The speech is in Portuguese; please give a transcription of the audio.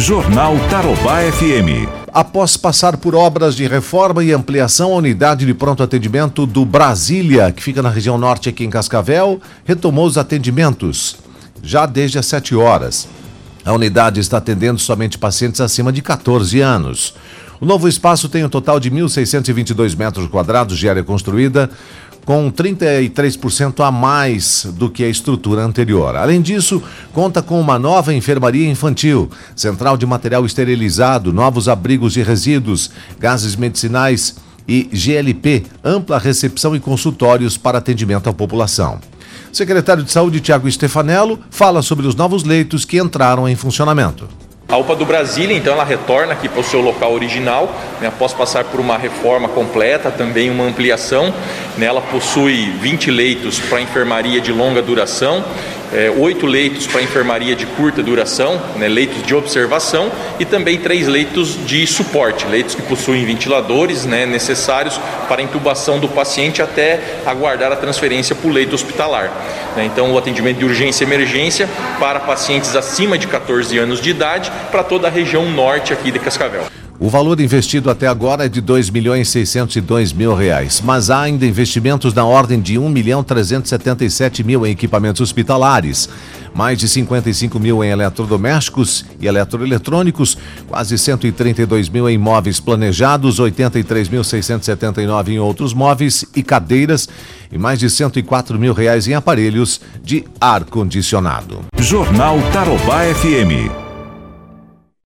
Jornal Tarobá FM. Após passar por obras de reforma e ampliação, a unidade de pronto atendimento do Brasília, que fica na região norte aqui em Cascavel, retomou os atendimentos já desde as 7 horas. A unidade está atendendo somente pacientes acima de 14 anos. O novo espaço tem um total de 1.622 metros quadrados de área construída, com 33% a mais do que a estrutura anterior. Além disso, conta com uma nova enfermaria infantil, central de material esterilizado, novos abrigos de resíduos, gases medicinais e GLP, ampla recepção e consultórios para atendimento à população. Secretário de Saúde, Tiago Stefanello, fala sobre os novos leitos que entraram em funcionamento. A UPA do Brasília, então, ela retorna aqui para o seu local original, né, após passar por uma reforma completa, também uma ampliação. Né, ela possui 20 leitos para enfermaria de longa duração oito leitos para enfermaria de curta duração, né, leitos de observação e também três leitos de suporte, leitos que possuem ventiladores né, necessários para a intubação do paciente até aguardar a transferência para o leito hospitalar. Né, então, o atendimento de urgência e emergência para pacientes acima de 14 anos de idade para toda a região norte aqui de Cascavel. O valor investido até agora é de 2 milhões 602 mil reais, mas há ainda investimentos na ordem de 1 milhão 377 mil em equipamentos hospitalares, mais de 55 mil em eletrodomésticos e eletroeletrônicos, quase 132 mil em móveis planejados, 83.679 em outros móveis e cadeiras e mais de 104 mil reais em aparelhos de ar-condicionado. Jornal Tarobá FM.